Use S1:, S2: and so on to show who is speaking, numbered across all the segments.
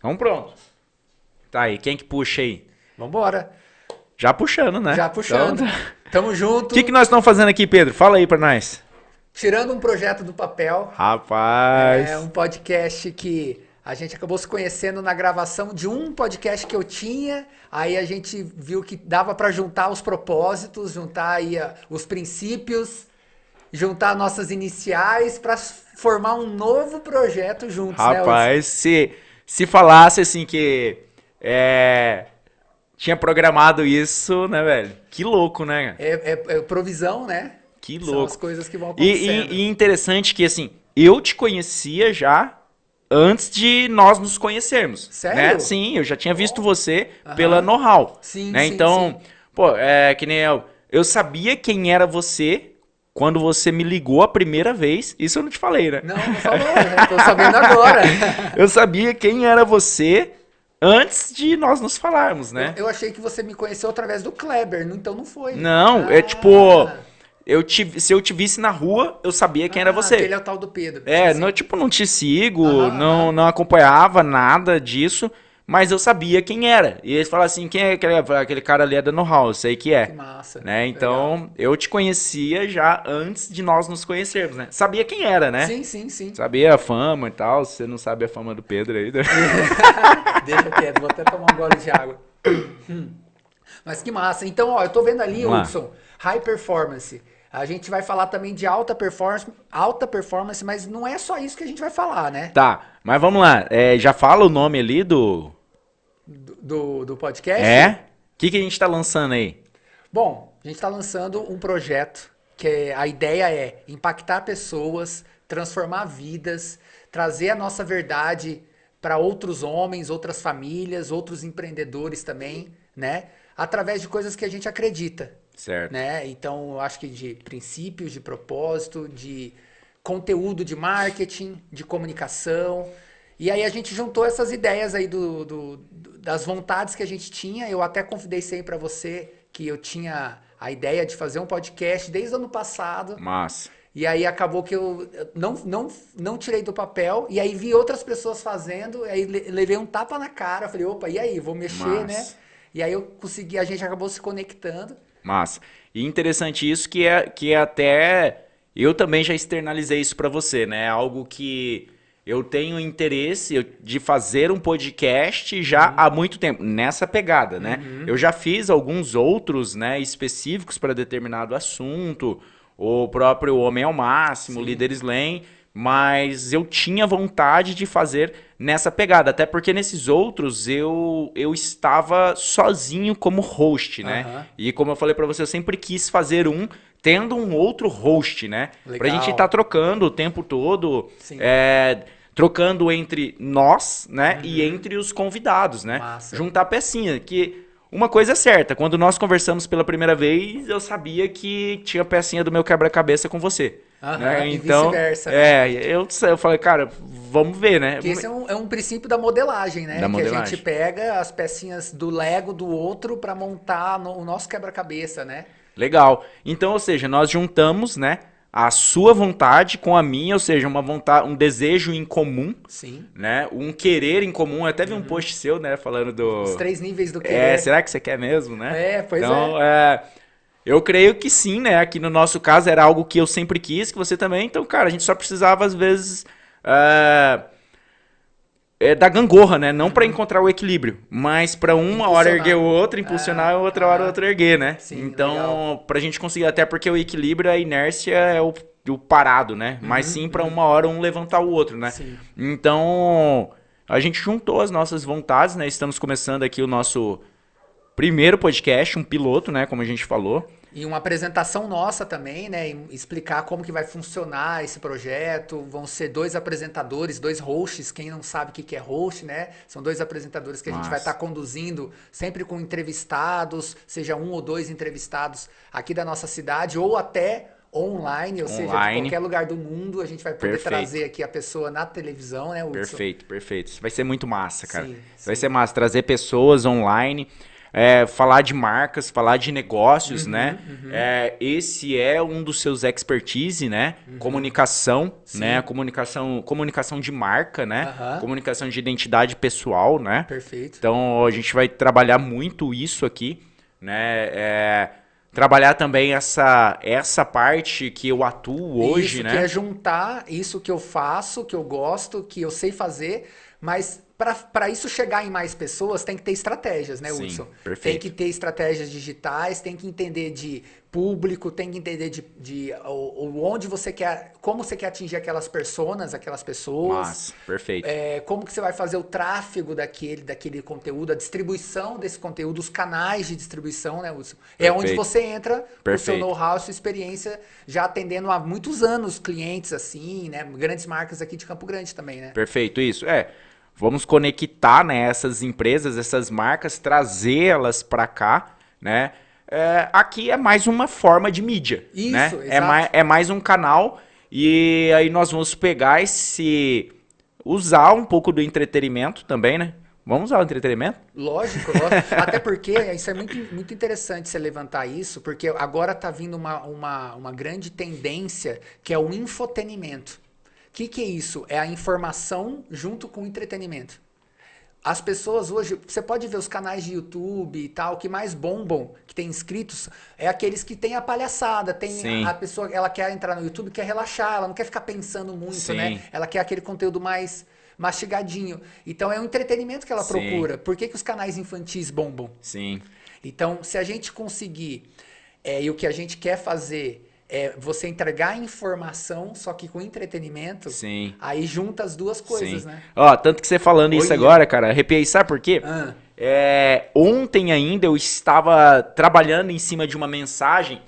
S1: Então pronto. Tá aí, quem que puxa aí?
S2: Vambora.
S1: Já puxando, né?
S2: Já puxando.
S1: Então,
S2: Tamo junto.
S1: O que, que nós estamos fazendo aqui, Pedro? Fala aí pra nós.
S2: Tirando um projeto do papel.
S1: Rapaz.
S2: É um podcast que a gente acabou se conhecendo na gravação de um podcast que eu tinha. Aí a gente viu que dava para juntar os propósitos, juntar aí a, os princípios, juntar nossas iniciais para formar um novo projeto juntos, né,
S1: Rapaz,
S2: né,
S1: se, se falasse assim que é, tinha programado isso, né, velho? Que louco, né?
S2: É, é, é provisão, né?
S1: Que
S2: São
S1: louco.
S2: as coisas que vão
S1: E,
S2: acontecendo.
S1: e, e interessante que, assim, eu te conhecia já antes de nós nos conhecermos.
S2: Sério?
S1: Né? Sim, eu já tinha visto você
S2: Aham.
S1: pela know-how.
S2: Sim,
S1: né?
S2: sim,
S1: Então,
S2: sim.
S1: pô, é que nem eu. Eu sabia quem era você quando você me ligou a primeira vez. Isso eu não te falei, né?
S2: Não, não falou, já tô sabendo agora.
S1: Eu sabia quem era você antes de nós nos falarmos, né?
S2: Eu, eu achei que você me conheceu através do Kleber, então não foi.
S1: Não, é
S2: Ah.
S1: tipo, eu te, se eu te visse na rua, eu sabia quem era
S2: Ah,
S1: você.
S2: Aquele é o tal do Pedro.
S1: É,
S2: Sim,
S1: não, tipo, não te sigo,
S2: Aham,
S1: não, não acompanhava nada disso, mas eu sabia quem era. E eles falaram assim, quem é aquele, aquele cara ali é da No House, sei que
S2: Que
S1: é.
S2: massa.
S1: Né?
S2: Legal.
S1: Então, eu te conhecia já antes de nós nos conhecermos, né? Sabia quem era, né?
S2: Sim, sim, sim.
S1: Sabia a fama e tal, se você não sabe a fama do Pedro aí. né?
S2: Deixa quieto, vou até tomar um gole de água. Hum. Mas que massa. Então, ó, eu tô vendo ali,
S1: Vamos lá.
S2: Hudson, high performance. A gente vai falar também de alta performance, alta performance, mas não é só isso que a gente vai falar, né?
S1: Tá, mas vamos lá, é, já fala o nome ali do...
S2: Do, do, podcast.
S1: É? O que, que a gente tá lançando aí?
S2: Bom, a gente está lançando um projeto que é- a ideia é impactar pessoas, transformar vidas, trazer a nossa verdade para outros homens, outras famílias, outros empreendedores também, né? Através de coisas que a gente acredita,
S1: Certo.
S2: né? Então, eu acho que de princípios, de propósito, de conteúdo de marketing, de comunicação. E aí a gente juntou essas ideias aí do, do- do- das vontades que a gente tinha. Eu até confidenciei para você que eu tinha a ideia de fazer um podcast desde o ano passado.
S1: Massa.
S2: E aí acabou que eu não, não, não tirei do papel. E aí vi outras pessoas fazendo. Aí le- levei um tapa na cara. Falei, opa, e aí? Vou mexer,
S1: Massa.
S2: né? E aí eu consegui, a gente acabou se conectando.
S1: Massa. E interessante isso que é que é até eu também já externalizei isso pra você, né? Algo que eu tenho interesse de fazer um podcast já há muito tempo nessa pegada, né? Eu já fiz alguns outros, né, específicos para determinado assunto, o próprio Homem ao Máximo,
S2: Sim.
S1: Líder Slam, mas eu tinha vontade de fazer nessa pegada, até porque nesses outros eu eu estava sozinho como host, né?
S2: Aham.
S1: E como eu falei pra você, eu sempre quis fazer um tendo um outro host, né? Pra
S2: Legal.
S1: gente estar trocando o tempo todo,
S2: Sim.
S1: é, trocando entre nós, né?
S2: Uhum.
S1: E entre os convidados, né?
S2: Massa.
S1: Juntar pecinha, que uma coisa é certa, quando nós conversamos pela primeira vez, eu sabia que tinha pecinha do meu quebra-cabeça com você.
S2: Aham,
S1: né?
S2: e
S1: Então,
S2: vice-versa, né?
S1: é, eu, eu falei, cara, vamos ver, né?
S2: Porque esse é um, é um princípio da modelagem, né?
S1: Da
S2: que a
S1: modelagem.
S2: gente pega as pecinhas do Lego do outro para montar no- o nosso quebra-cabeça, né?
S1: Legal. Então, ou seja, nós juntamos, né, a sua vontade com a minha, ou seja, uma vontade, um desejo em comum,
S2: Sim.
S1: né, um querer em comum. Eu até vi um post seu, né, falando do
S2: Uhum. Os três níveis do
S1: É,
S2: querer.
S1: será que você quer mesmo, né?
S2: É, pois
S1: então, é. Eu creio que sim, né? Aqui no nosso caso era algo que eu sempre quis, que você também. Então, cara, a gente só precisava, às vezes, é, é, da gangorra, né? Não pra encontrar o equilíbrio, mas pra uma hora erguer o outro, impulsionar,
S2: Ah,
S1: outra hora
S2: ah.
S1: o outro erguer, né?
S2: Sim,
S1: então,
S2: legal.
S1: pra gente conseguir, até porque o equilíbrio, a inércia é o, o parado, né? Mas sim pra uma hora um levantar o outro, né?
S2: Uhum, Sim.
S1: Então, a gente juntou as nossas vontades, né? Estamos começando aqui o nosso primeiro podcast, um piloto, né? Como a gente falou.
S2: E uma apresentação nossa também, né? Explicar como que vai funcionar esse projeto. Vão ser dois apresentadores, dois hosts. Quem não sabe o que que é host, né? São dois apresentadores que a gente vai estar conduzindo sempre com entrevistados, seja um ou dois entrevistados aqui da nossa cidade ou até online, ou seja, de
S1: Online.
S2: qualquer lugar do mundo. A gente vai poder
S1: Perfeito.
S2: trazer aqui a pessoa na televisão, né, Hudson?
S1: Perfeito, perfeito. Isso vai ser muito massa, cara.
S2: Sim,
S1: Vai
S2: sim.
S1: ser massa trazer pessoas online. É, falar de marcas, falar de negócios,
S2: Uhum,
S1: né? É, esse é um dos seus expertise, né?
S2: Uhum.
S1: Comunicação, né? Comunicação, comunicação de marca, né? Comunicação de identidade pessoal, né?
S2: Perfeito.
S1: Então a gente vai trabalhar muito isso aqui, né? É, trabalhar também essa essa parte que eu atuo hoje,
S2: isso,
S1: né?
S2: que é juntar isso que eu faço, que eu gosto, que eu sei fazer, mas para isso chegar em mais pessoas tem que ter estratégias, né,
S1: Sim,
S2: Hudson?
S1: perfeito.
S2: Tem que ter estratégias digitais, tem que entender de público, tem que entender de, de o, onde você quer, como você quer atingir aquelas personas, aquelas pessoas.
S1: Mas, perfeito.
S2: É, como que você vai fazer o tráfego daquele, daquele conteúdo, a distribuição desse conteúdo, os canais de distribuição, né, Hudson? É onde você entra com o seu know-how, sua experiência, já atendendo há muitos anos clientes assim, né? Grandes marcas aqui de Campo Grande também, né?
S1: Perfeito, isso. É, vamos conectar né, essas empresas, essas marcas, trazê-las para cá, né? É, aqui é mais uma forma de mídia,
S2: Isso,
S1: né? É mais, é mais um canal e aí nós vamos pegar esse... Usar um pouco do entretenimento também, né? Vamos usar o entretenimento?
S2: Lógico, lógico. Até porque isso é muito, muito interessante você levantar isso, porque agora tá vindo uma, uma, uma grande tendência que é o infotenimento. O que, que é isso? É a informação junto com o entretenimento. As pessoas hoje, você pode ver os canais de YouTube e tal, que mais bombam, que tem inscritos, é aqueles que tem a palhaçada, tem
S1: Sim.
S2: a, pessoa, ela quer entrar no YouTube, quer relaxar, ela não quer ficar pensando muito,
S1: Sim.
S2: né? Ela quer aquele conteúdo mais mastigadinho. Então é um entretenimento que ela
S1: Sim.
S2: procura. Por que, que os canais infantis bombam?
S1: Sim.
S2: Então, se a gente conseguir, é, e o que a gente quer fazer é você entregar informação, só que com entretenimento,
S1: Sim.
S2: aí junta as duas coisas,
S1: Sim.
S2: né?
S1: Ó, tanto que você falando isso
S2: Olha.
S1: agora, cara, arrepiei. Sabe por quê?
S2: Ah,
S1: É, ontem ainda eu estava trabalhando em cima de uma mensagem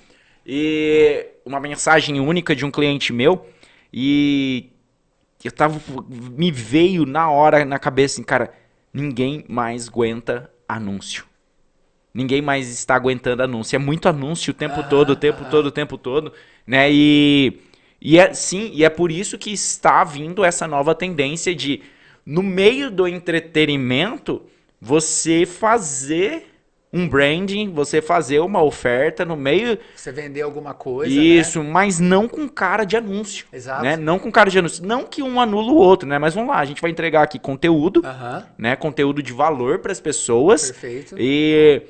S1: e uma mensagem única de um cliente meu e eu tava me veio na hora na cabeça assim, cara, ninguém mais aguenta anúncio. Ninguém mais está aguentando anúncio. É muito anúncio o tempo
S2: Aham,
S1: todo, o tempo
S2: aham.
S1: todo, o tempo todo, né? E e é sim, e é por isso que está vindo essa nova tendência de no meio do entretenimento você fazer um branding, você fazer uma oferta no meio
S2: você vender alguma coisa,
S1: isso, mas não com cara de anúncio,
S2: Exato.
S1: né? Não com cara de anúncio, não que um anula o outro, né? Mas vamos lá, a gente vai entregar aqui conteúdo,
S2: né? Aham,
S1: né? Conteúdo de valor para as pessoas.
S2: perfeito.
S1: E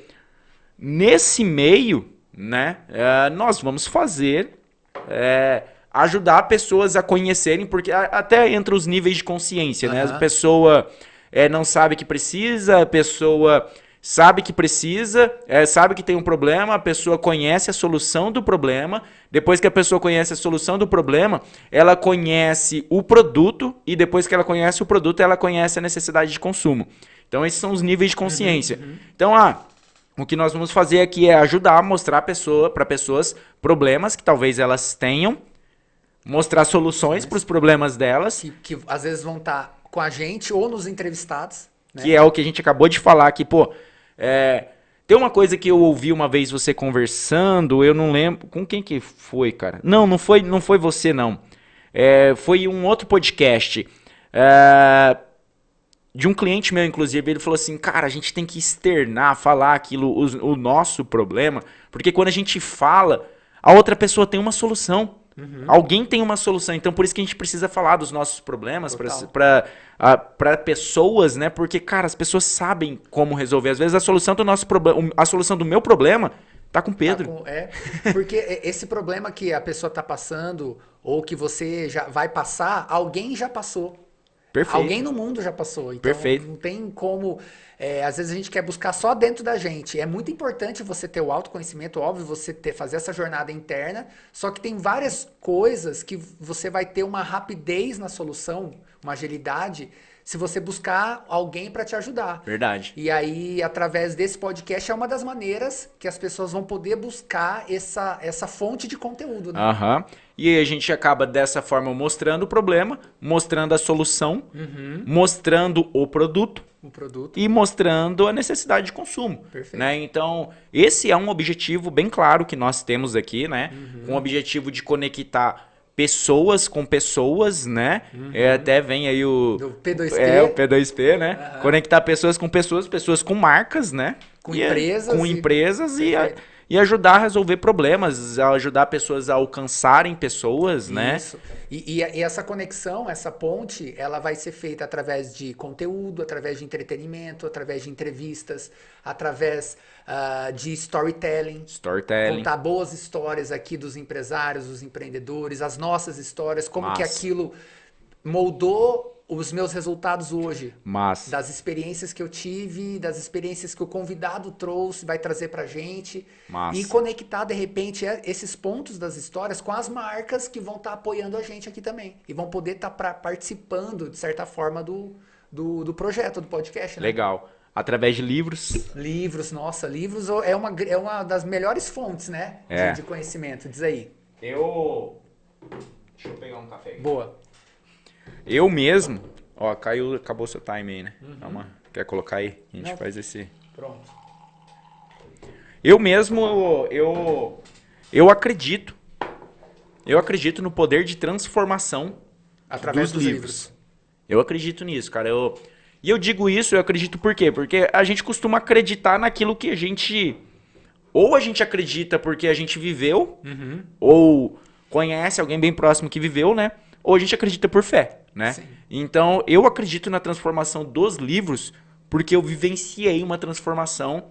S1: nesse meio, né, eh, nós vamos fazer eh, ajudar pessoas a conhecerem, porque até entre os níveis de consciência, né?
S2: Aham.
S1: A pessoa eh, não sabe que precisa, a pessoa sabe que precisa, eh, sabe que tem um problema, a pessoa conhece a solução do problema. Depois que a pessoa conhece a solução do problema, ela conhece o produto e depois que ela conhece o produto, ela conhece a necessidade de consumo. Então esses são os níveis de consciência. Então, ah, o que nós vamos fazer aqui é ajudar a mostrar pessoa para pessoas problemas que talvez elas tenham, mostrar soluções para os problemas delas,
S2: Que, que às vezes vão estar com a gente ou nos entrevistados, né?
S1: que é o que a gente acabou de falar aqui, pô. é, tem uma coisa que eu ouvi uma vez você conversando, eu não lembro com quem que foi, cara. Não, não foi, não foi você não. É, foi um outro podcast. É, de um cliente meu, inclusive, ele falou assim, cara, a gente tem que externar, falar aquilo, o, o nosso problema, porque quando a gente fala, a outra pessoa tem uma solução.
S2: Uhum.
S1: Alguém tem uma solução, então por isso que a gente precisa falar dos nossos problemas para pessoas, né? Porque, cara, as pessoas sabem como resolver. Às vezes a solução do nosso problema, a solução do meu problema tá com o
S2: Tá
S1: Pedro.
S2: com- é, porque esse problema que a pessoa tá passando ou que você já vai passar, alguém já passou.
S1: Perfeito.
S2: Alguém no mundo já passou. Então
S1: Perfeito.
S2: não tem como. é, às vezes a gente quer buscar só dentro da gente. É muito importante você ter o autoconhecimento, óbvio, você ter, fazer essa jornada interna. Só que tem várias coisas que você vai ter uma rapidez na solução, uma agilidade, se você buscar alguém para te ajudar.
S1: Verdade.
S2: E aí, através desse podcast, é uma das maneiras que as pessoas vão poder buscar essa, essa fonte de conteúdo. Né?
S1: Aham. E aí a gente acaba dessa forma mostrando o problema, mostrando a solução,
S2: Uhum.
S1: mostrando o produto
S2: O produto.
S1: e mostrando a necessidade de consumo.
S2: Perfeito.
S1: Né? Então, esse é um objetivo bem claro que nós temos aqui, né?
S2: Uhum.
S1: Com o objetivo de conectar pessoas com pessoas, né? É, até vem aí o.
S2: Do P2P.
S1: É, o P2P, né? Conectar pessoas com pessoas, pessoas com marcas, né?
S2: Com
S1: E é-
S2: empresas
S1: Com
S2: e-
S1: empresas e, a-. e ajudar a resolver problemas, ajudar pessoas a alcançarem pessoas, né?
S2: Isso. E, e- e essa conexão, essa ponte, ela vai ser feita através de conteúdo, através de entretenimento, através de entrevistas, através ah, de storytelling.
S1: Storytelling.
S2: Contar boas histórias aqui dos empresários, dos empreendedores, as nossas histórias, como que
S1: Massa.
S2: aquilo moldou os meus resultados hoje.
S1: Mas.
S2: Das experiências que eu tive, das experiências que o convidado trouxe, vai trazer pra gente.
S1: Massa.
S2: E conectar, de repente, é- esses pontos das histórias com as marcas que vão estar apoiando a gente aqui também. E vão poder estar participando, de certa forma, do, do, do projeto, do podcast. Né?
S1: Legal. Através de livros.
S2: Livros, nossa, livros é uma, é uma das melhores fontes, né? de-
S1: É.
S2: De, conhecimento. Diz aí.
S1: Eu. Deixa eu pegar um café aqui.
S2: Boa.
S1: Eu mesmo. Ó, caiu, acabou seu time aí, né? Calma. Quer colocar aí? A gente
S2: Uhum. Não.
S1: faz esse.
S2: Pronto.
S1: Eu mesmo, eu, eu acredito. Eu acredito no poder de transformação
S2: Através
S1: dos,
S2: dos
S1: livros. Eu acredito nisso, cara. Eu, e eu digo isso, eu acredito por quê? Porque a gente costuma acreditar naquilo que a gente. Ou a gente acredita porque a gente viveu,
S2: Uhum.
S1: ou conhece alguém bem próximo que viveu, né? Ou a gente acredita por fé, né?
S2: Sim.
S1: Então, eu acredito na transformação dos livros porque eu vivenciei uma transformação,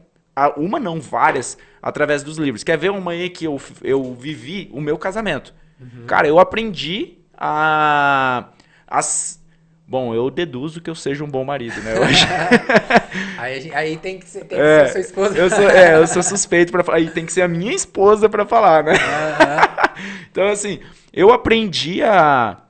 S1: uma não, várias, através dos livros. Quer ver uma aí que eu, eu vivi o meu casamento? Cara, eu aprendi a, as Bom, eu deduzo que eu seja um bom marido, né?
S2: Aí, aí tem que ser, tem que
S1: É,
S2: ser sua esposa.
S1: Eu sou, é, eu sou suspeito para falar. E tem que ser a minha esposa para falar, né?
S2: Aham.
S1: Então, assim, eu aprendi a,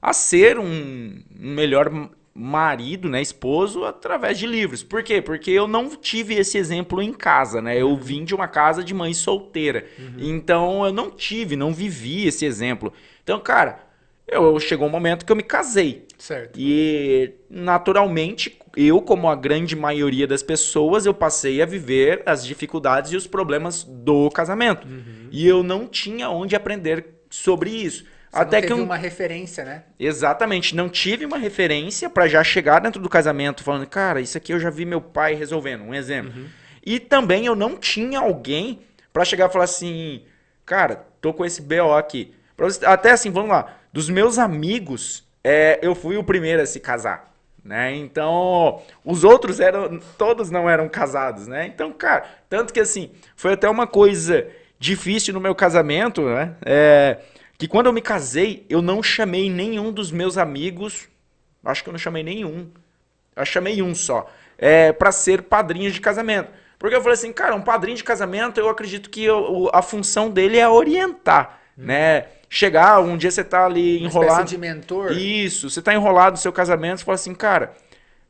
S1: a ser um, um melhor marido, né, esposo, através de livros. Por quê? Porque eu não tive esse exemplo em casa, né? Eu vim de uma casa de mãe solteira. Então, eu não tive, não vivi esse exemplo. Então, cara, eu, chegou um momento que eu me casei.
S2: Certo.
S1: E naturalmente, eu, como a grande maioria das pessoas, eu passei a viver as dificuldades e os problemas do casamento. E eu não tinha onde aprender sobre isso.
S2: Você
S1: Até
S2: não
S1: que
S2: teve
S1: um...
S2: uma referência, né?
S1: Exatamente, não tive uma referência pra já chegar dentro do casamento falando, cara, isso aqui eu já vi meu pai resolvendo, um exemplo. E também eu não tinha alguém pra chegar e falar assim, cara, tô com esse BO aqui. Até assim, vamos lá, dos meus amigos, é, eu fui o primeiro a se casar. Né? Então, os outros eram, todos não eram casados, né? Então, cara, tanto que assim, foi até uma coisa difícil no meu casamento, né? É, que quando eu me casei, eu não chamei nenhum dos meus amigos, acho que eu não chamei nenhum, eu chamei um só, é, para ser padrinho de casamento. Porque eu falei assim, cara, um padrinho de casamento, eu acredito que eu- a função dele é orientar, né? Chegar, um dia você tá ali
S2: Uma
S1: enrolado.
S2: de mentor.
S1: Isso, você tá enrolado no seu casamento, você fala assim, cara,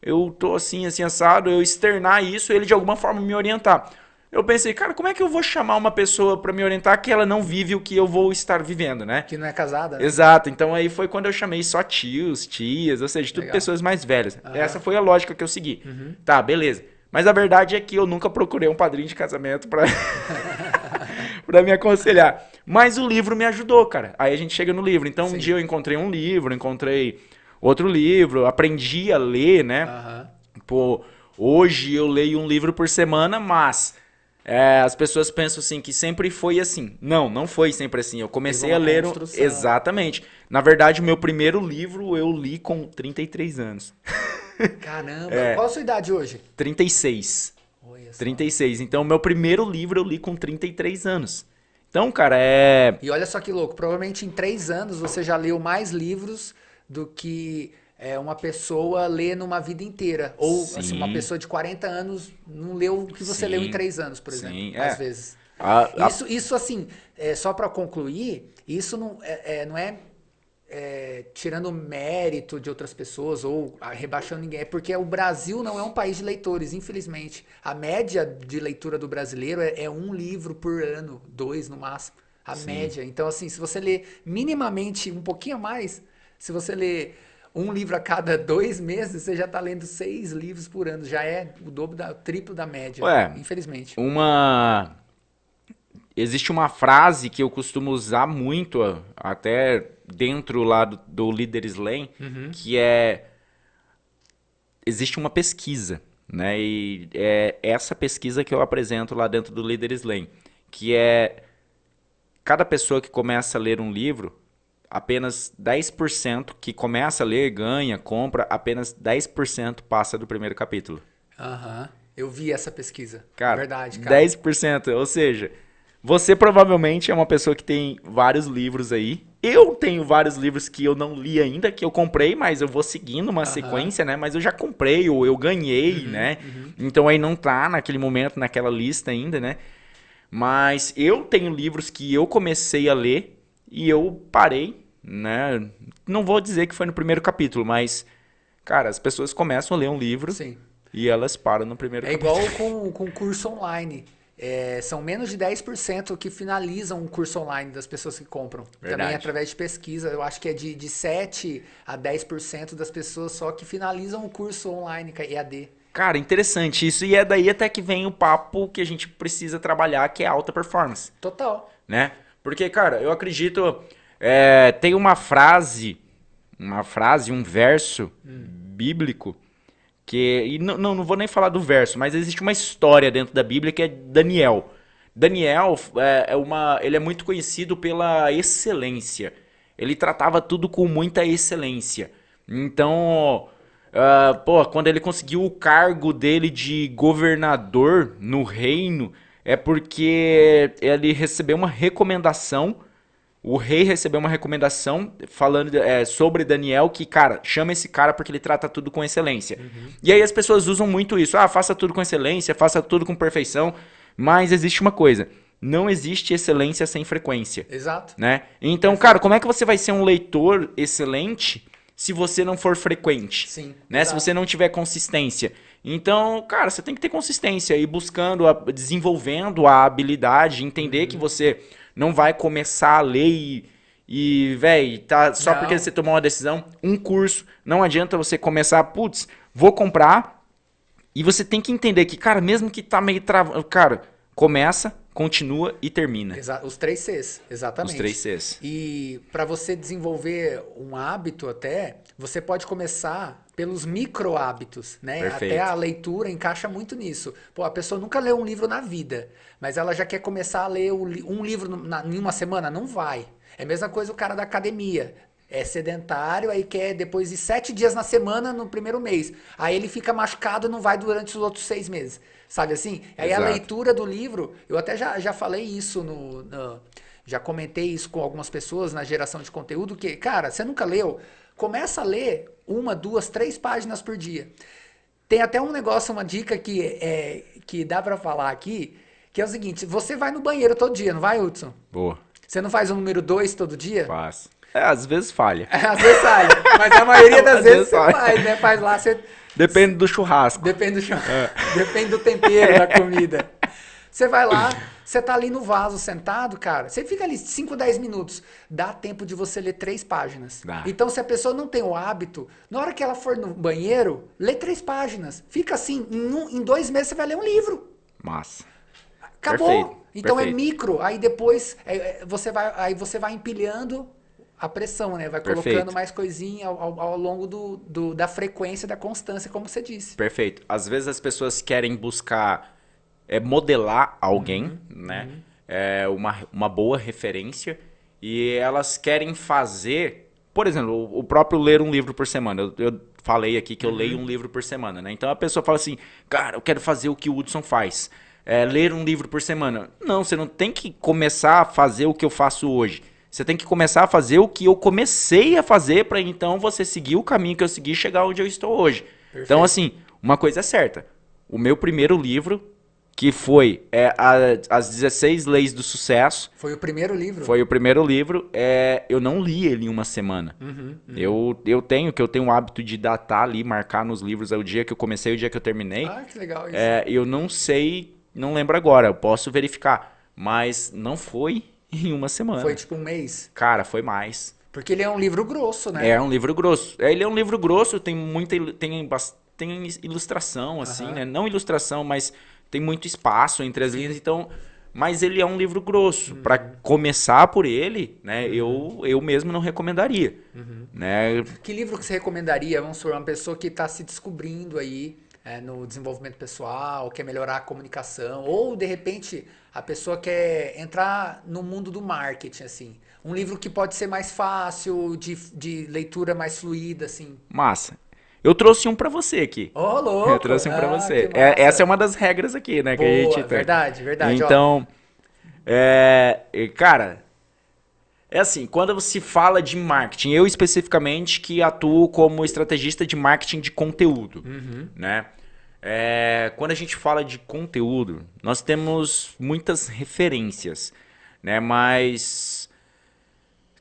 S1: eu tô assim, assim, assado, eu externar isso, ele de alguma forma me orientar. Eu pensei, cara, como é que eu vou chamar uma pessoa pra me orientar que ela não vive o que eu vou estar vivendo, né?
S2: Que não é casada. né?
S1: Exato, então aí foi quando eu chamei só tios, tias, ou seja, tudo
S2: Legal.
S1: pessoas mais velhas.
S2: Aham.
S1: Essa foi a lógica que eu segui. Tá, beleza. Mas a verdade é que eu nunca procurei um padrinho de casamento pra, pra me aconselhar. Mas o livro me ajudou, cara. Aí a gente chega no livro. Então um
S2: Sim.
S1: dia eu encontrei um livro, encontrei outro livro, aprendi a ler, né?
S2: Aham.
S1: Pô, hoje eu leio um livro por semana, mas é, as pessoas pensam assim que sempre foi assim. Não, não foi sempre assim. Eu comecei a ler.
S2: construção.
S1: Exatamente. Na verdade, o meu primeiro livro eu li com 33 anos.
S2: Caramba.
S1: É.
S2: Qual a sua idade hoje?
S1: 36.
S2: Olha só.
S1: 36. Então, o meu primeiro livro eu li com 33 anos. Então, cara, é.
S2: E olha só que louco. Provavelmente em três anos você já leu mais livros do que é, uma pessoa lê numa vida inteira. Ou
S1: Sim.
S2: assim, uma pessoa de 40 anos não leu o que você
S1: Sim.
S2: leu em três anos, por
S1: Sim,
S2: exemplo.
S1: é.
S2: Às vezes.
S1: a- a-
S2: Isso, isso assim, é, só para concluir, isso não é, é- não é, é, tirando mérito de outras pessoas ou rebaixando ninguém, é porque o Brasil não é um país de leitores, infelizmente. A média de leitura do brasileiro é, é um livro por ano, dois no máximo. A média. Então, assim, se você lê minimamente um pouquinho a mais, se você lê um livro a cada dois meses, você já está lendo seis livros por ano. Já é o dobro da, o triplo da média,
S1: Ué,
S2: infelizmente.
S1: uma. existe uma frase que eu costumo usar muito, até dentro lá do, do Líder Slam, que é existe uma pesquisa, né? E é essa pesquisa que eu apresento lá dentro do Líder Slam, que é cada pessoa que começa a ler um livro, apenas 10% que começa a ler, ganha, compra, apenas 10% passa do primeiro capítulo.
S2: Aham. Eu vi essa pesquisa.
S1: Cara,
S2: Verdade, cara.
S1: 10%. Ou seja, você provavelmente é uma pessoa que tem vários livros aí. Eu tenho vários livros que eu não li ainda, que eu comprei, mas eu vou seguindo uma
S2: Aham.
S1: sequência, né? Mas eu já comprei, ou eu ganhei,
S2: Uhum,
S1: né? Então aí não tá naquele momento, naquela lista ainda, né? Mas eu tenho livros que eu comecei a ler e eu parei, né? Não vou dizer que foi no primeiro capítulo, mas, cara, as pessoas começam a ler um livro
S2: Sim.
S1: e elas param no primeiro
S2: É
S1: capítulo.
S2: igual com, com curso online. É, são menos de 10% que finalizam um curso online das pessoas que compram.
S1: Verdade.
S2: Também através de pesquisa. Eu acho que é de, de 7 a 10% das pessoas só que finalizam o curso online, que é EAD.
S1: Cara, interessante isso. E é daí até que vem o papo que a gente precisa trabalhar, que é alta performance,
S2: Total.
S1: né? Porque, cara, eu acredito. é, tem uma frase, uma frase, um verso bíblico que. E não, não, não vou nem falar do verso, mas existe uma história dentro da Bíblia que é Daniel. Daniel é, é uma, ele é muito conhecido pela excelência. Ele tratava tudo com muita excelência. Então, ah, pô, quando ele conseguiu o cargo dele de governador no reino, é porque ele recebeu uma recomendação. O rei recebeu uma recomendação falando é, sobre Daniel que, cara, chama esse cara porque ele trata tudo com excelência. E aí as pessoas usam muito isso. Ah, faça tudo com excelência, faça tudo com perfeição. Mas existe uma coisa: não existe excelência sem frequência
S2: Exato.
S1: né? Então, cara, como é que você vai ser um leitor excelente se você não for frequente?
S2: Sim.
S1: Né? Se
S2: exato.
S1: você não tiver consistência. Então, cara, você tem que ter consistência e buscando, a- desenvolvendo a habilidade, entender
S2: Uhum.
S1: que você não vai começar a ler e, e véi, tá só
S2: Não.
S1: porque você tomou uma decisão, um curso, não adianta você começar, putz, vou comprar e você tem que entender que, cara, mesmo que tá meio travado, cara, começa, continua e termina.
S2: Exa- os três Cs, exatamente.
S1: Os três Cs.
S2: E para você desenvolver um hábito até, você pode começar pelos micro hábitos, né?
S1: Perfeito.
S2: Até a leitura encaixa muito nisso. Pô, a pessoa nunca leu um livro na vida, mas ela já quer começar a ler um livro na- em uma semana? Não vai. É a mesma coisa o cara da academia. É sedentário, aí quer depois de sete dias na semana no primeiro mês. Aí ele fica machucado e não vai durante os outros seis meses. Sabe assim? Aí a
S1: Exato.
S2: leitura do livro, eu até já, já falei isso no, no- já comentei isso com algumas pessoas na geração de conteúdo, que, cara, você nunca leu, começa a ler uma, duas, três páginas por dia. Tem até um negócio, uma dica que, é, que dá pra falar aqui, que é o seguinte, você vai no banheiro todo dia, não vai, Hudson?
S1: Boa.
S2: Você não faz o número dois todo dia?
S1: Faz. É, às vezes falha.
S2: Às vezes sai, mas a maioria das vezes
S1: vezes
S2: você faz, né? Faz lá, você
S1: Depende do churrasco.
S2: Depende do chão.
S1: É.
S2: Depende do tempero da comida. Você vai lá, você tá ali no vaso sentado, cara. Você fica ali 5, 10 minutos. Dá tempo de você ler três páginas.
S1: Dá.
S2: Então, se a pessoa não tem o hábito, na hora que ela for no banheiro, lê três páginas. Fica assim, em, um- em dois meses você vai ler um livro.
S1: Massa.
S2: Acabou.
S1: Perfeito,
S2: então é
S1: perfeito.
S2: micro. Aí depois é, é, você vai, aí você vai empilhando a pressão, né? Vai colocando
S1: Perfeito.
S2: mais coisinha ao, ao- ao longo do, do- da frequência, da constância, como você disse.
S1: Perfeito. Às vezes as pessoas querem buscar é, modelar alguém,
S2: Uhum,
S1: né? É uma, uma boa referência. E elas querem fazer. Por exemplo, o- próprio ler um livro por semana. Eu, eu falei aqui que eu leio
S2: Uhum.
S1: um livro por semana, né? Então a pessoa fala assim, cara, eu quero fazer o que o Hudson faz. É, ler um livro por semana. Não, você não tem que começar a fazer o que eu faço hoje. Você tem que começar a fazer o que eu comecei a fazer para então você seguir o caminho que eu segui e chegar onde eu estou hoje.
S2: Perfeito.
S1: Então, assim, uma coisa é certa. O meu primeiro livro, que foi é, a- As 16 Leis do Sucesso,
S2: Foi o primeiro livro.
S1: foi o primeiro livro. É, eu não li ele em uma semana.
S2: Uhum,
S1: Eu, eu tenho, que eu tenho o hábito de datar ali, marcar nos livros é o dia que eu comecei, o dia que eu terminei.
S2: Ah, que legal isso.
S1: É, eu não sei, não lembro agora, eu posso verificar. Mas não foi em uma semana.
S2: Foi tipo um mês.
S1: Cara, foi mais.
S2: Porque ele é um livro grosso, né?
S1: É um livro grosso. É, Ele é um livro grosso, tem muita tem, tem ilustração assim,
S2: Aham.
S1: né? Não ilustração, mas tem muito espaço entre as linhas. Então, mas ele é um livro grosso. Para começar por ele, né, eu, eu mesmo não recomendaria. Né?
S2: Que livro que você recomendaria, vamos supor, uma pessoa que está se descobrindo aí é, no desenvolvimento pessoal, quer melhorar a comunicação, ou de repente a pessoa quer entrar no mundo do marketing, assim. Um livro que pode ser mais fácil, de, de leitura mais fluida, assim.
S1: Massa. Eu trouxe um pra você aqui.
S2: Ô, louco!
S1: Eu trouxe um pra
S2: Ah,
S1: você.
S2: que
S1: É- essa é uma das regras aqui, né? que a
S2: Boa,
S1: gente tem.
S2: verdade, verdade.
S1: Então, é, cara, é assim, quando se fala de marketing, eu especificamente que atuo como estrategista de marketing de conteúdo,
S2: Uhum.
S1: né? É, quando a gente fala de conteúdo, nós temos muitas referências, né? Mas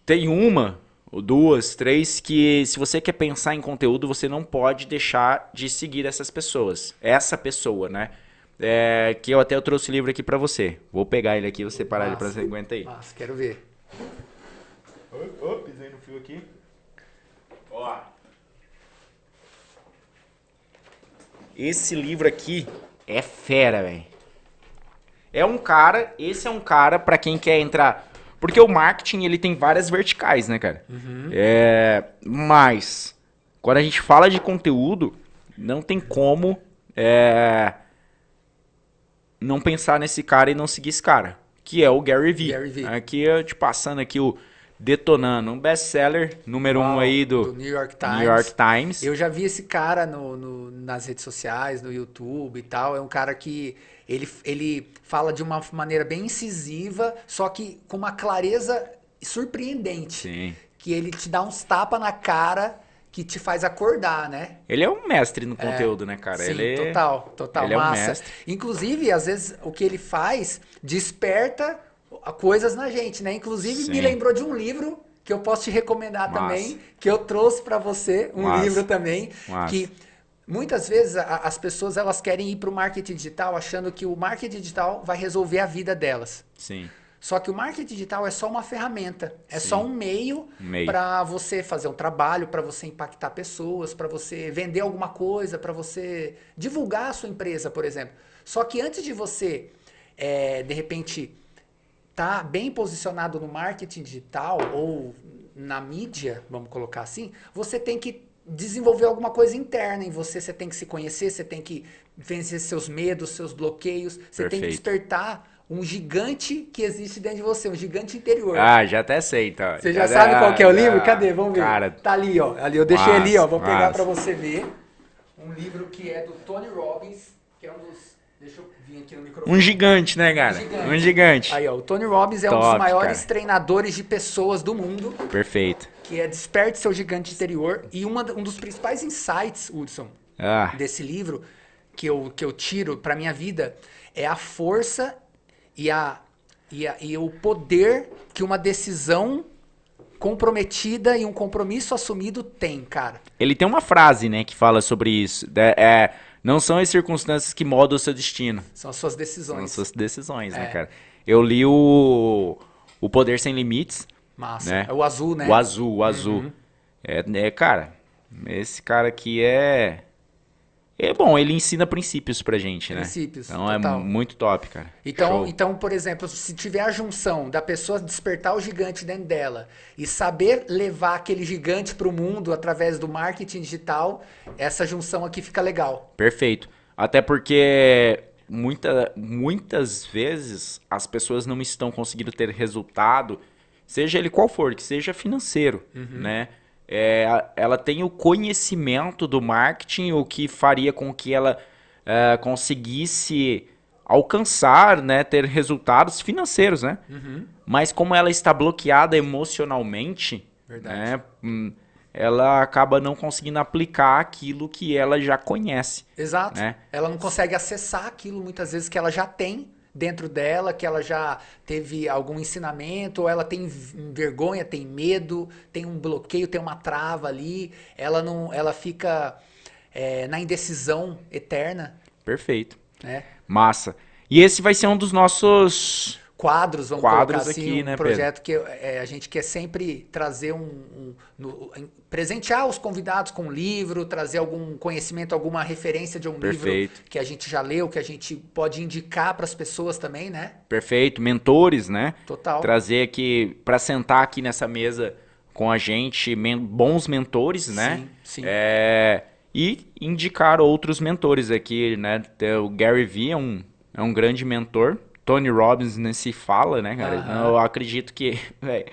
S1: tem uma duas, três que se você quer pensar em conteúdo, você não pode deixar de seguir essas pessoas. Essa pessoa, né? É, que eu até eu trouxe o livro aqui pra você. Vou pegar ele aqui e você parar ele pra você aguenta aí.
S2: Nossa, quero ver.
S1: Ô, pisei no fio aqui. Ó. Esse livro aqui é fera, velho. É um cara, esse é um cara pra quem quer entrar, porque o marketing ele tem várias verticais, né, cara? É, mas quando a gente fala de conteúdo, não tem como é, não pensar nesse cara e não seguir esse cara, que é o Gary Vee.
S2: Gary Vee.
S1: Aqui eu te passando aqui o Detonando, um best-seller número um
S2: Uau,
S1: aí do,
S2: do New York Times.
S1: New York Times.
S2: Eu já vi esse cara no, no- nas redes sociais, no YouTube e tal. É um cara que ele, ele fala de uma maneira bem incisiva, só que com uma clareza surpreendente.
S1: Sim.
S2: Que ele te dá uns tapas na cara que te faz acordar, né?
S1: Ele é um mestre no conteúdo, né, cara?
S2: Sim,
S1: ele
S2: total, total,
S1: ele é um
S2: massa.
S1: mestre.
S2: Inclusive, às vezes, o que ele faz desperta coisas na gente, né? Inclusive,
S1: Sim.
S2: me lembrou de um livro que eu posso te recomendar
S1: Massa.
S2: também, que eu trouxe pra você, um
S1: Massa.
S2: livro também,
S1: Massa.
S2: que muitas vezes a- as pessoas elas querem ir pro marketing digital achando que o marketing digital vai resolver a vida delas.
S1: Sim.
S2: Só que o marketing digital é só uma ferramenta, é
S1: Sim.
S2: só um meio
S1: meio.
S2: para você fazer um trabalho, para você impactar pessoas, para você vender alguma coisa, para você divulgar a sua empresa, por exemplo. Só que antes de você, é, de repente, tá bem posicionado no marketing digital ou na mídia, vamos colocar assim, você tem que desenvolver alguma coisa interna em você, você tem que se conhecer, você tem que vencer seus medos, seus bloqueios, você tem que
S1: Perfeito.
S2: despertar um gigante que existe dentro de você, um gigante interior.
S1: Ah, já até sei, então.
S2: Você já sabe qual que é o livro?
S1: já.
S2: Cadê? Vamos ver.
S1: Cara,
S2: Tá ali, ó. Ali, eu deixei
S1: Massa,
S2: ali, ó. Vou pegar
S1: massa.
S2: pra você ver. Um livro que é do Tony Robbins, que é um dos. Deixa eu vir aqui no microfone.
S1: um gigante, né, cara?
S2: Gigante.
S1: Um gigante.
S2: Aí, ó. O Tony Robbins é um
S1: Top,
S2: dos maiores
S1: cara.
S2: treinadores de pessoas do mundo,
S1: Perfeito.
S2: que é Desperte Seu Gigante Interior. E uma, um dos principais insights, Hudson,
S1: Ah,
S2: desse livro que eu, que eu tiro para minha vida é a força e, a, e, a- e o poder que uma decisão comprometida e um compromisso assumido tem, cara.
S1: ele tem uma frase, né, que fala sobre isso. né, é, não são as circunstâncias que modam o seu destino,
S2: São as suas
S1: são
S2: decisões.
S1: as suas decisões, né,
S2: É.
S1: cara? Eu li o, o Poder Sem Limites,
S2: Massa.
S1: né?
S2: É o azul, né?
S1: o azul, o azul.
S2: Uhum.
S1: É, é, cara, esse cara aqui é... É bom, ele ensina princípios pra gente, né?
S2: Princípios,
S1: Então
S2: total.
S1: é muito top, cara.
S2: Então,
S1: Show.
S2: então, por exemplo, se tiver a junção da pessoa despertar o gigante dentro dela e saber levar aquele gigante para o mundo através do marketing digital, essa junção aqui fica legal.
S1: Perfeito. Até porque muita, muitas vezes as pessoas não estão conseguindo ter resultado, seja ele qual for, que seja financeiro, né? É, ela tem o conhecimento do marketing, o que faria com que ela é, conseguisse alcançar, né, ter resultados financeiros, né? Mas como ela está bloqueada emocionalmente,
S2: Verdade.
S1: né, hum, ela acaba não conseguindo aplicar aquilo que ela já conhece.
S2: Exato.
S1: Né?
S2: Ela não consegue acessar aquilo muitas vezes que ela já tem dentro dela, que ela já teve algum ensinamento, ou ela tem vergonha, tem medo, tem um bloqueio, tem uma trava ali, ela não, ela fica é, na indecisão eterna,
S1: Perfeito.
S2: né?
S1: Massa. E esse vai ser um dos nossos
S2: quadros, vamos
S1: Quadros
S2: colocar assim,
S1: aqui,
S2: um
S1: né,
S2: projeto que é, a gente quer sempre trazer um, um- no- presentear os convidados com um livro, trazer algum conhecimento, alguma referência de um
S1: Perfeito.
S2: livro que a gente já leu, que a gente pode indicar para as pessoas também, né?
S1: Perfeito, mentores, né?
S2: Total.
S1: Trazer aqui para sentar aqui nessa mesa com a gente, men- bons mentores, né?
S2: Sim, sim.
S1: É, e indicar outros mentores aqui, né? Tem O Gary Vee é um, é um grande mentor. Tony Robbins nem se fala, né, cara?
S2: Aham.
S1: Eu acredito que, véi,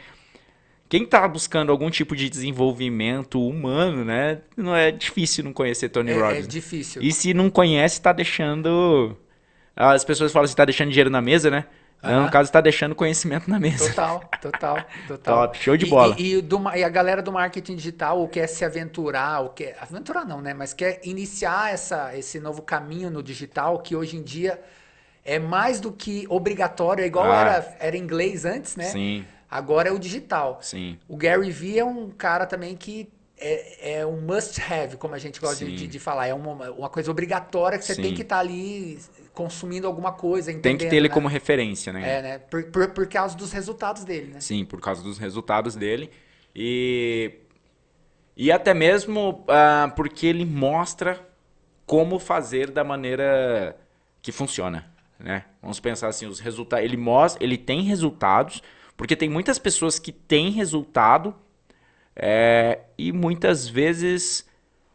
S1: quem tá buscando algum tipo de desenvolvimento humano, né? Não é difícil não conhecer Tony
S2: É, é
S1: Robbins.
S2: difícil.
S1: E se não conhece, tá deixando. As pessoas falam assim, tá deixando dinheiro na mesa, né? Não,
S2: Aham.
S1: no caso, tá deixando conhecimento na mesa.
S2: Total, total, total.
S1: Top, show de
S2: E-
S1: bola.
S2: E, e do e a galera do marketing digital ou quer se aventurar, ou quer. Aventurar não, né? Mas quer iniciar essa, esse novo caminho no digital, que hoje em dia é mais do que obrigatório, é igual
S1: Ah.
S2: era, era inglês antes, né?
S1: Sim,
S2: Agora é o digital.
S1: sim.
S2: O Gary Vee é um cara também que é, é um must have, como a gente gosta de, de- de falar. É uma, uma coisa obrigatória que você
S1: Sim.
S2: tem que estar ali consumindo alguma coisa,
S1: Tem que ter ele
S2: né?
S1: como referência, né?
S2: É, né? Por, por, por causa dos resultados dele, né?
S1: Sim, por causa dos resultados dele. E, e até mesmo ah, porque ele mostra como fazer da maneira que funciona, né? Vamos pensar assim, os resultados, ele mostra, ele tem resultados, porque tem muitas pessoas que têm resultado é, e muitas vezes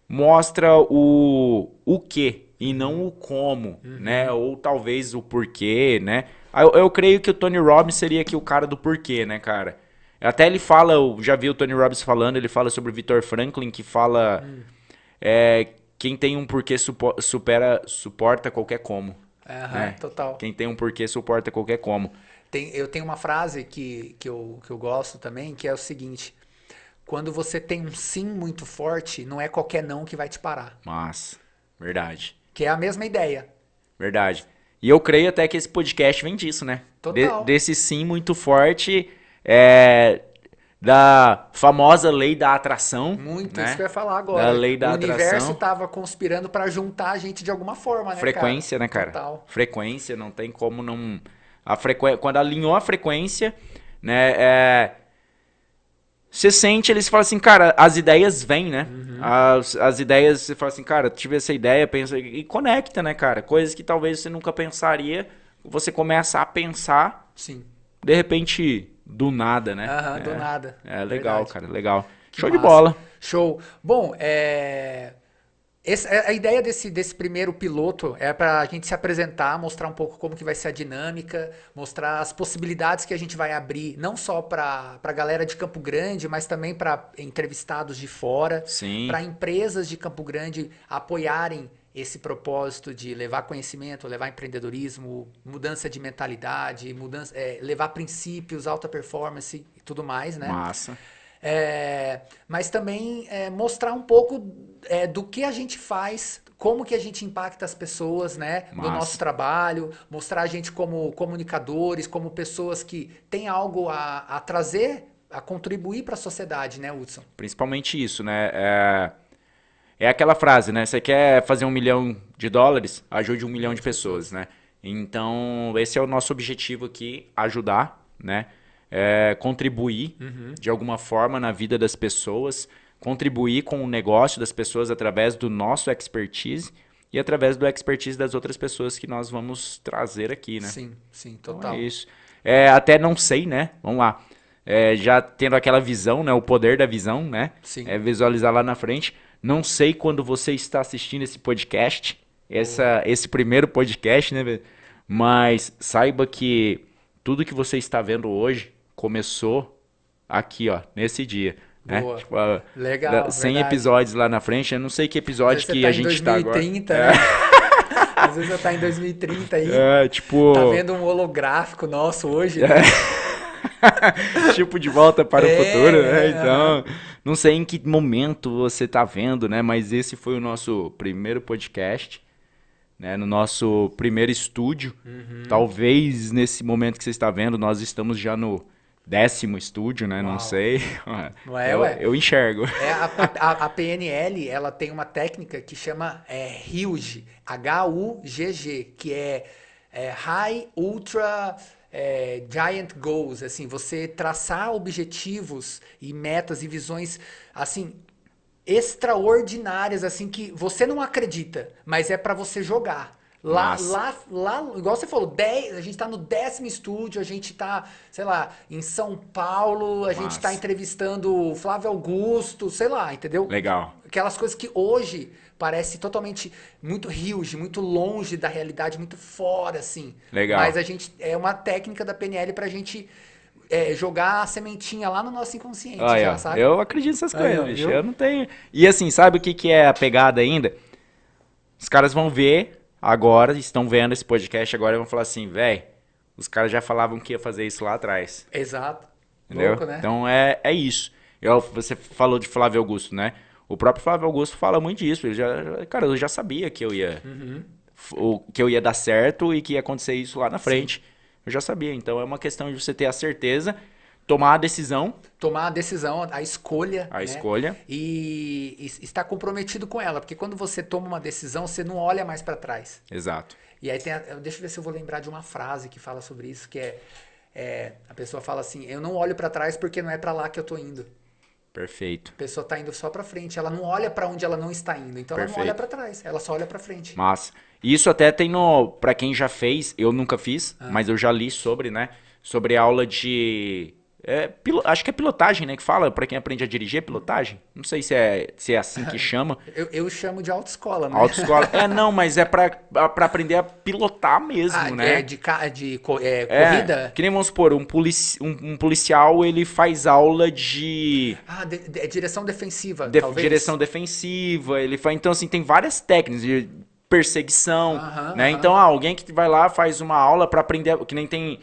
S1: mostra o o que e não o como, né? Ou talvez o porquê, né? Eu, eu creio que o Tony Robbins seria aqui o cara do porquê, né, cara? Até ele fala, eu já vi o Tony Robbins falando, ele fala sobre o Victor Franklin, que fala é, quem tem um porquê supo- supera, suporta qualquer como.
S2: Aham,
S1: né?
S2: total.
S1: Quem tem um porquê suporta qualquer como.
S2: Tem, eu tenho uma frase que, que, eu, que eu gosto também, que é o seguinte: quando você tem um sim muito forte, não é qualquer não que vai te parar.
S1: Mas, verdade.
S2: Que é a mesma ideia.
S1: Verdade. E eu creio até que esse podcast vem disso, né?
S2: Total.
S1: De- desse sim muito forte, é, da famosa lei da atração.
S2: Muito,
S1: né?
S2: isso que eu ia falar agora.
S1: Da lei da
S2: o
S1: atração.
S2: universo tava conspirando para juntar a gente de alguma forma, né,
S1: Frequência,
S2: cara?
S1: né, cara?
S2: Total.
S1: Frequência, não tem como não. A frequ... Quando alinhou a frequência, né? É... Você sente, eles falam assim, cara, as ideias vêm, né?
S2: Uhum.
S1: As, as ideias, você fala assim, cara, tive essa ideia, pensa. E conecta, né, cara? Coisas que talvez você nunca pensaria, você começa a pensar,
S2: Sim.
S1: de repente, do nada, né?
S2: Aham,
S1: é,
S2: do nada.
S1: É legal,
S2: Verdade.
S1: cara, legal.
S2: Que
S1: Show de
S2: massa.
S1: bola.
S2: Show. Bom, é... esse- é- a ideia desse, desse primeiro piloto é para a gente se apresentar, mostrar um pouco como que vai ser a dinâmica, mostrar as possibilidades que a gente vai abrir, não só para a galera de Campo Grande, mas também para entrevistados de fora, para empresas de Campo Grande apoiarem esse propósito de levar conhecimento, levar empreendedorismo, mudança de mentalidade, mudança, é, levar princípios, alta performance e tudo mais, né?
S1: Massa.
S2: É, mas também é, mostrar um pouco é, do que a gente faz, como que a gente impacta as pessoas, né, no
S1: Massa.
S2: nosso trabalho, mostrar a gente como comunicadores, como pessoas que têm algo a, a trazer, a contribuir para a sociedade, né, Hudson?
S1: Principalmente isso, né? É, aquela frase, né? Você quer fazer um milhão de dólares? Ajude um milhão de pessoas, né? Então, esse é o nosso objetivo aqui, ajudar, né? É, contribuir de alguma forma na vida das pessoas, contribuir com o negócio das pessoas através do nosso expertise e através do expertise das outras pessoas que nós vamos trazer aqui, né?
S2: Sim, sim,
S1: Então
S2: total.
S1: é isso. É, até não sei, né? Vamos lá. É, já tendo aquela visão, né? O poder da visão, né?
S2: Sim.
S1: É visualizar lá na frente. Não sei quando você está assistindo esse podcast, essa, esse primeiro podcast, né? Mas saiba que tudo que você está vendo hoje começou aqui, ó, nesse dia. Né?
S2: Boa.
S1: Tipo,
S2: Legal,
S1: da- 100
S2: verdade.
S1: episódios lá na frente. Eu não sei que episódio que
S2: tá
S1: a gente está agora.
S2: 2030, né? Às vezes você tá em 2030 aí,
S1: É, tipo.
S2: tá vendo um holográfico nosso hoje, né?
S1: tipo de volta para
S2: É,
S1: o futuro, né? Então, não sei em que momento você tá vendo, né? Mas esse foi o nosso primeiro podcast, né? No nosso primeiro estúdio.
S2: Uhum.
S1: Talvez nesse momento que você está vendo, nós estamos já no décimo estúdio, né? Não
S2: Uau.
S1: sei.
S2: Não é,
S1: eu, eu enxergo.
S2: É, a, a- a PNL, ela tem uma técnica que chama é, HUG, H-U-G-G, que é, é High Ultra é, giant goals, assim, você traçar objetivos e metas e visões, assim, extraordinárias, assim, que você não acredita, mas é para você jogar. Lá, lá, lá, igual você falou, 10, a gente tá no décimo estúdio, a gente tá, sei lá, em São Paulo, a gente tá entrevistando o Flávio Augusto, sei lá, entendeu?
S1: Legal.
S2: Aquelas coisas que hoje parece totalmente muito huge, muito longe da realidade, muito fora, assim.
S1: Legal.
S2: Mas a gente, é uma técnica da PNL pra gente é, jogar a sementinha lá no nosso inconsciente,
S1: ah, já, sabe? Eu acredito nessas coisas, bicho. Eu não tenho... E assim, sabe o que, que é a pegada ainda? Os caras vão ver agora estão vendo esse podcast agora e vão falar assim, velho, os caras já falavam que ia fazer isso lá atrás.
S2: Exato.
S1: Entendeu? Louco, né? Então é, é isso. Eu, você falou de Flávio Augusto, né? O próprio Flávio Augusto fala muito disso. Ele já, cara, eu já sabia que eu ia. Uhum. Que eu ia dar certo e que ia acontecer isso lá na frente. Sim. Eu já sabia. Então é uma questão de você ter a certeza tomar a decisão.
S2: Tomar a decisão, a escolha.
S1: A né? escolha.
S2: E, e, estar comprometido com ela. Porque quando você toma uma decisão, você não olha mais para trás.
S1: Exato.
S2: E aí tem. A, deixa eu ver se eu vou lembrar de uma frase que fala sobre isso, que é. é a pessoa fala assim: Eu não olho para trás porque não é para lá que eu tô indo.
S1: Perfeito.
S2: A pessoa tá indo só para frente, ela não olha para onde ela não está indo, então Perfeito. ela não olha para trás, ela só olha para frente.
S1: Mas isso até tem no para quem já fez, eu nunca fiz, ah. mas eu já li sobre, né, sobre aula de é, pilo, acho que é pilotagem, né? Que fala para quem aprende a dirigir, é pilotagem. Não sei se é, se é assim que chama.
S2: eu, eu chamo de autoescola, né?
S1: Autoescola. é, não, mas é para aprender a pilotar mesmo, ah, né?
S2: É de, de é, é, corrida?
S1: Que nem vamos supor, um, polici, um, um, policial ele faz aula de.
S2: Ah, de, de, direção defensiva.
S1: De, talvez. Direção defensiva. Ele faz. Então, assim, tem várias técnicas de perseguição. né? Então, ah, alguém que vai lá faz uma aula para aprender. Que nem tem.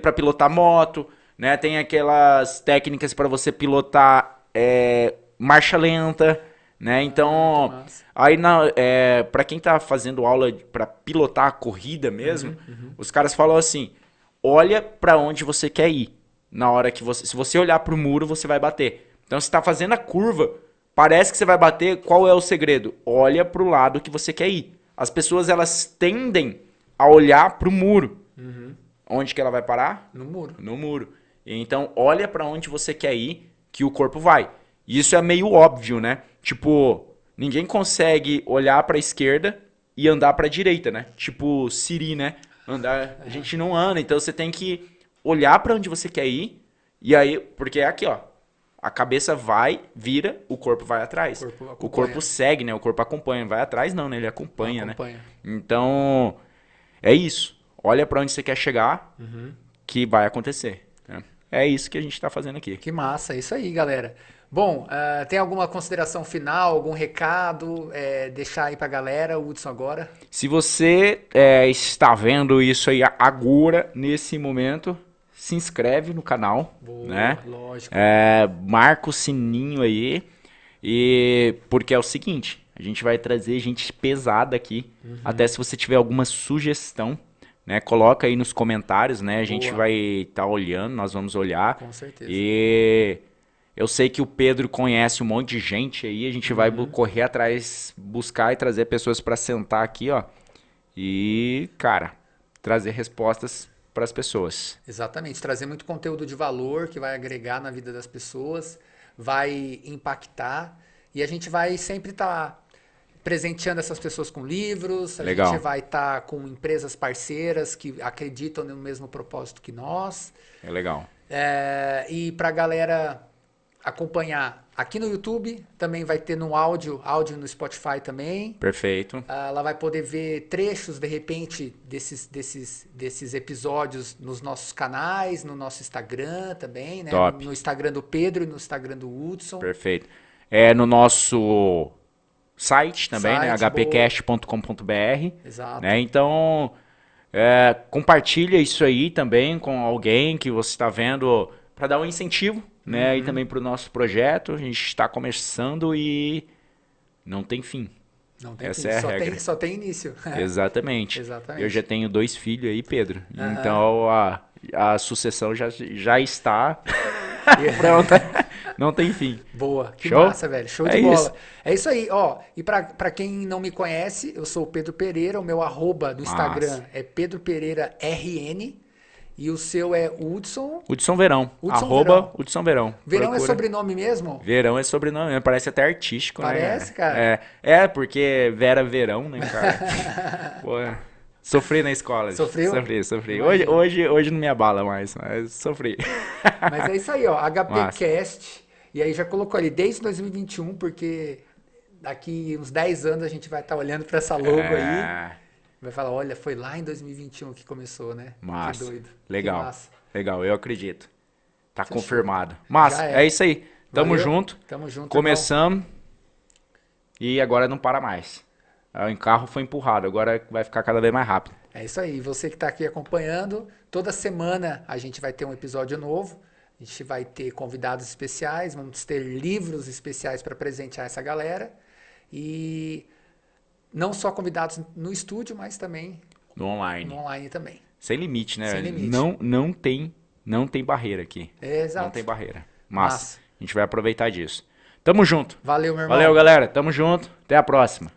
S1: para pilotar moto né? Tem aquelas técnicas para você pilotar é, marcha lenta, né? Então, aí na, é, para quem tá fazendo aula para pilotar a corrida mesmo, uhum, uhum. os caras falam assim: olha para onde você quer ir. Na hora que você, se você olhar para o muro, você vai bater. Então, se tá fazendo a curva, parece que você vai bater. Qual é o segredo? Olha para o lado que você quer ir. As pessoas elas tendem a olhar para o muro. Uhum. Onde que ela vai parar?
S2: No muro.
S1: No muro. Então, olha para onde você quer ir, que o corpo vai. E isso é meio óbvio, né? Tipo, ninguém consegue olhar para a esquerda e andar para a direita, né? Tipo Siri, né? Andar, a gente não anda, então você tem que olhar para onde você quer ir e aí, porque é aqui, ó. A cabeça vai, vira, o corpo vai atrás. O corpo, o corpo segue, né? O corpo acompanha, vai atrás não, né? Ele acompanha, acompanha. né? Então, é isso. Olha para onde você quer chegar, uhum. que vai acontecer. É isso que a gente está fazendo aqui.
S2: Que massa, é isso aí, galera. Bom, uh, tem alguma consideração final, algum recado? É, deixar aí para a galera, Hudson, agora?
S1: Se você é, está vendo isso aí agora, nesse momento, se inscreve no canal. Boa, né?
S2: lógico.
S1: É, marca o sininho aí. E porque é o seguinte, a gente vai trazer gente pesada aqui. Uhum. Até se você tiver alguma sugestão, né? Coloca aí nos comentários, né? A gente Boa. vai estar tá olhando, nós vamos olhar.
S2: Com certeza.
S1: E eu sei que o Pedro conhece um monte de gente aí, a gente uhum. vai correr atrás, buscar e trazer pessoas para sentar aqui, ó. E, cara, trazer respostas para as pessoas.
S2: Exatamente, trazer muito conteúdo de valor que vai agregar na vida das pessoas, vai impactar e a gente vai sempre estar tá presenteando essas pessoas com livros. A
S1: Legal.
S2: gente vai estar tá com empresas parceiras que acreditam no mesmo propósito que nós.
S1: É legal.
S2: É, e para a galera acompanhar aqui no YouTube, também vai ter no áudio, áudio no Spotify também.
S1: Perfeito.
S2: Ah, ela vai poder ver trechos, de repente, desses, desses, desses episódios nos nossos canais, no nosso Instagram também, né?
S1: Top.
S2: No Instagram do Pedro e no Instagram do Hudson.
S1: Perfeito. É no nosso site também, né? site, né? hpcast.com.br.
S2: Exato.
S1: Né? Então, é, compartilha isso aí também com alguém que você está vendo para dar um incentivo, né? Uhum. E também para o nosso projeto. A gente está começando e não tem fim.
S2: Não tem Essa fim. É a só, regra. Tem, só tem início.
S1: Exatamente.
S2: Exatamente.
S1: Eu já tenho dois filhos aí, Pedro. Uhum. Então a, a sucessão já, já está pronta. Não tem fim.
S2: Boa, que Show? massa, velho. Show é de bola. Isso. É isso aí, ó. E para quem não me conhece, eu sou o Pedro Pereira, o meu arroba do Instagram é Pedro Pereira RN. E o seu é Hudson.
S1: Hudson Verão.
S2: Hudson
S1: arroba
S2: Verão.
S1: Hudson Verão.
S2: Verão é
S1: Procura.
S2: sobrenome mesmo?
S1: Verão é sobrenome, né? parece até artístico,
S2: Parece,
S1: né?
S2: cara.
S1: É, é, porque Vera Verão, né, cara? Pô, sofri na escola.
S2: Sofreu?
S1: Sofri, sofri. Hoje, hoje, hoje não me abala mais, mas sofri.
S2: Mas é isso aí, ó. HPcast. E aí já colocou ali desde 2021, porque daqui uns 10 anos a gente vai estar olhando para essa logo aí.
S1: É,
S2: Vai falar, olha, foi lá em 2021 que começou, né?
S1: Massa.
S2: Que doido.
S1: Legal.
S2: Que massa.
S1: Legal, eu acredito. Tá
S2: Fechou.
S1: confirmado. Mas
S2: é.
S1: é. isso aí. Tamo
S2: Valeu.
S1: junto.
S2: Tamo junto.
S1: Começamos. E agora não para mais. O encarro foi empurrado, agora vai ficar cada vez mais rápido.
S2: É isso aí. Você que está aqui acompanhando, toda semana a gente vai ter um episódio novo. A gente vai ter convidados especiais, vamos ter livros especiais para presentear essa galera. E não só convidados no estúdio, mas também
S1: No online.
S2: no online também.
S1: Sem limite, né?
S2: Sem limite.
S1: Não, não tem, não tem barreira aqui.
S2: É, exato.
S1: Não tem barreira. Mas
S2: Massa.
S1: a gente vai aproveitar disso. Tamo junto.
S2: Valeu, meu irmão.
S1: Valeu, galera. Tamo junto. Até a próxima.